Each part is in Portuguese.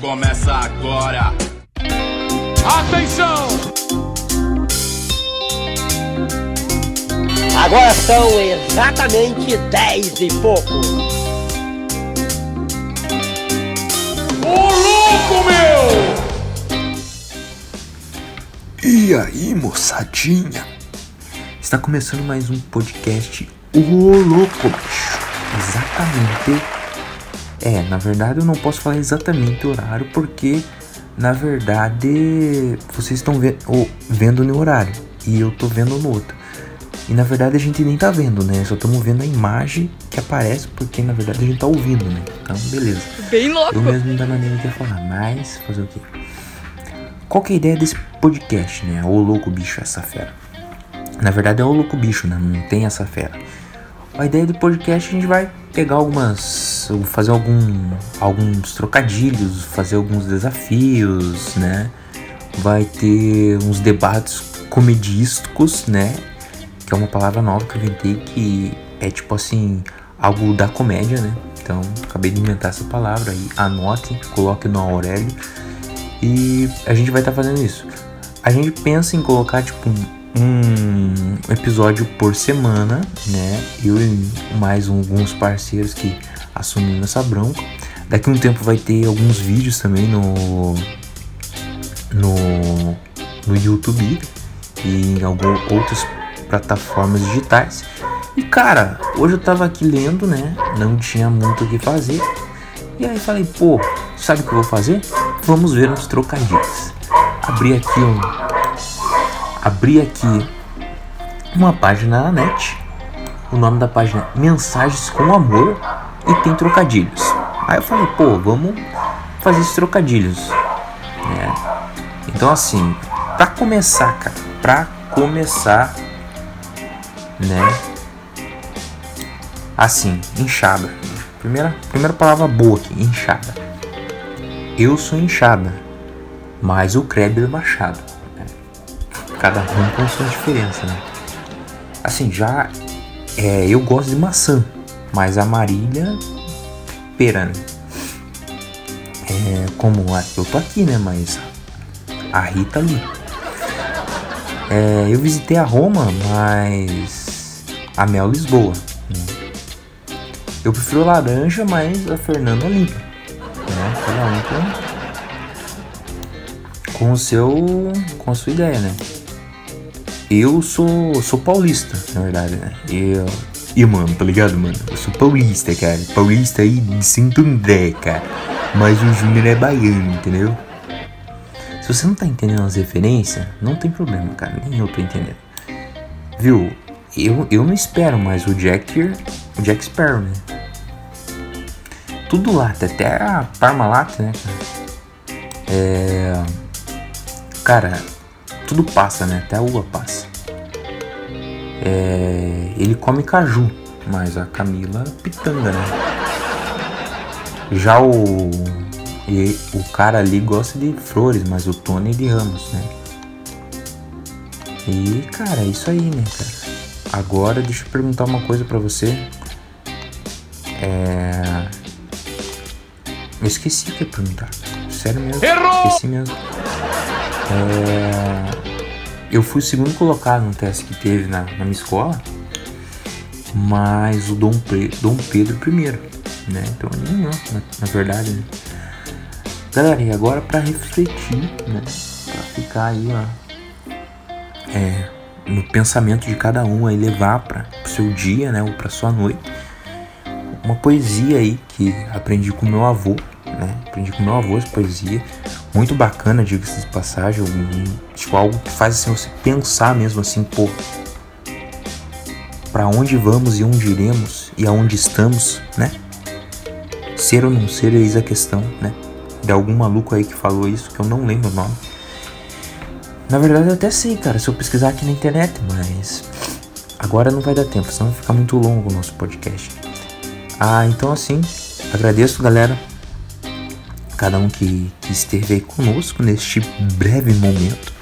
começa agora. Atenção! Agora são exatamente 10 e pouco. Ô louco, meu! E aí, moçadinha? Está começando mais um podcast O Louco, bicho. Exatamente. É, na verdade eu não posso falar exatamente o horário porque, na verdade, vocês estão ve vendo no horário e eu tô vendo no outro. E na verdade a gente nem tá vendo, né? Só estamos vendo a imagem que aparece porque na verdade a gente tá ouvindo, né? Então, beleza. Bem louco. Eu mesmo da maneira que ia falar, mas fazer o quê? Qual que é a ideia desse podcast, né? O louco bicho, essa fera. Na verdade é o louco bicho, né? Não tem essa fera. A ideia do podcast a gente vai pegar algumas. fazer algum, alguns trocadilhos, fazer alguns desafios, né? Vai ter uns debates comedísticos, né? Que é uma palavra nova que eu inventei que é tipo assim, algo da comédia, né? Então, acabei de inventar essa palavra aí. Anote, coloque no Aurélio. E a gente vai estar tá fazendo isso. A gente pensa em colocar tipo um episódio por semana, né? Eu e mais alguns parceiros que assumiram essa bronca. Daqui a um tempo vai ter alguns vídeos também no no, no YouTube e em algumas outras plataformas digitais. E cara, hoje eu tava aqui lendo, né? Não tinha muito o que fazer. E aí falei, pô, sabe o que eu vou fazer? Vamos ver uns trocadilhos. Abri aqui um. Abri aqui uma página na net. O nome da página é Mensagens com Amor e tem trocadilhos. Aí eu falei, pô, vamos fazer esses trocadilhos. Né? Então assim, pra começar, cara, pra começar, né? Assim, inchada. Primeira, primeira palavra boa aqui, inchada. Eu sou inchada, mas o Kreber Machado. Cada um com sua diferença, né? Assim, já é, eu gosto de maçã, mas a Marília pera, né? É, como eu tô aqui, né? Mas a Rita ali. É, eu visitei a Roma, mas a Mel Lisboa. Né? Eu prefiro laranja, mas a Fernanda limpa. Né? Cada um com, com o seu. com a sua ideia, né? Eu sou, sou paulista, na verdade, né? Eu, e, mano, tá ligado, mano? Eu sou paulista, cara. Paulista aí de Santo André, cara. Mas o Júnior é baiano, entendeu? Se você não tá entendendo as referências, não tem problema, cara. Nem eu tô entendendo. Viu? Eu, eu não espero mais o Jack, o Jack Sparrow, né? Tudo lá, até a Parmalat, né, cara? É. Cara, tudo passa, né? Até a uva passa. É, ele come caju, mas a Camila pitanga, né? Já o e, o cara ali gosta de flores, mas o Tony de ramos, né? E cara, é isso aí, né, cara? Agora deixa eu perguntar uma coisa para você. É... Eu esqueci o que ia perguntar. Sério mesmo. Errou! Esqueci mesmo. É... Eu fui o segundo colocado no teste que teve na, na minha escola, mas o Dom. Dom Pedro primeiro, né? Então nem eu, na, na verdade, né? Galera, e agora para refletir, né? Pra ficar aí, ó, é, no pensamento de cada um aí, levar para o seu dia, né? Ou para sua noite. Uma poesia aí que aprendi com meu avô, né? Aprendi com meu avô essa poesia muito bacana, diga-se de passagem, tipo, algo que faz assim, você pensar mesmo assim, pô, para onde vamos e onde iremos e aonde estamos, né? Ser ou não ser, eis a questão, né? De algum maluco aí que falou isso, que eu não lembro o nome. Na verdade eu até sei, cara, se eu pesquisar aqui na internet, mas agora não vai dar tempo, senão vai ficar muito longo o nosso podcast. Ah, então assim, agradeço galera cada um que, que esteve aí conosco neste breve momento.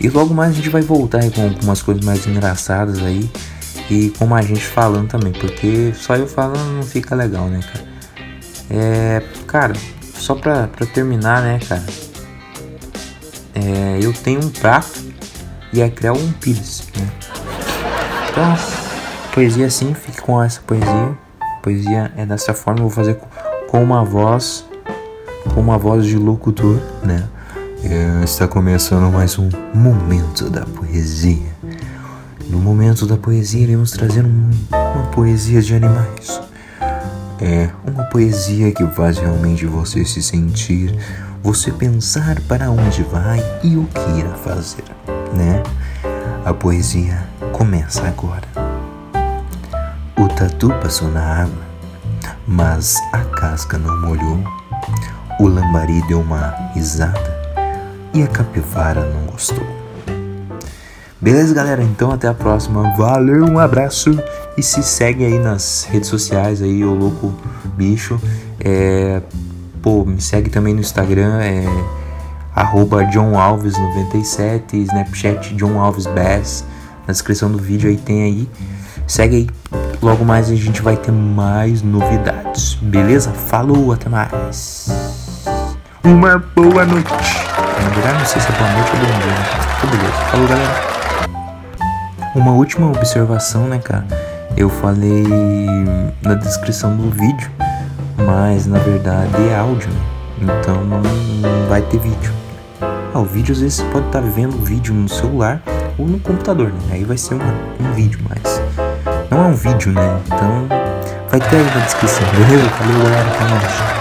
E logo mais a gente vai voltar com algumas coisas mais engraçadas aí e com a gente falando também, porque só eu falando não fica legal, né, cara? É, cara, só pra, pra terminar, né, cara? É, eu tenho um prato e a Creu um pires, né? Então, poesia assim, fique com essa poesia. Poesia é dessa forma, eu vou fazer com uma voz, com uma voz de locutor, né? É, está começando mais um momento da poesia. No momento da poesia, iremos trazer um, uma poesia de animais. É uma poesia que faz realmente você se sentir, você pensar para onde vai e o que irá fazer, né? A poesia começa agora. O tatu passou na água, mas a casca não molhou. O lambari deu uma risada e a capivara não gostou. Beleza, galera? Então até a próxima. Valeu, um abraço e se segue aí nas redes sociais aí, o louco bicho. É, pô, me segue também no Instagram, é arroba John Alves 97, Snapchat John Alves Bass. Na descrição do vídeo aí tem aí. Segue aí. Logo mais a gente vai ter mais novidades. Beleza? Falou, até mais. Uma boa noite. Na verdade, não sei se é boa noite ou bom dia, né? Então, beleza. Falou, galera. Uma última observação, né, cara? Eu falei na descrição do vídeo, mas na verdade é áudio, né? Então não, vai ter vídeo. Ah, o vídeo às vezes você pode estar tá vendo o vídeo no celular ou no computador, né? Aí vai ser uma, um vídeo, mas não é um vídeo, né? Então vai ter aí na descrição, beleza? Valeu, galera, até mais.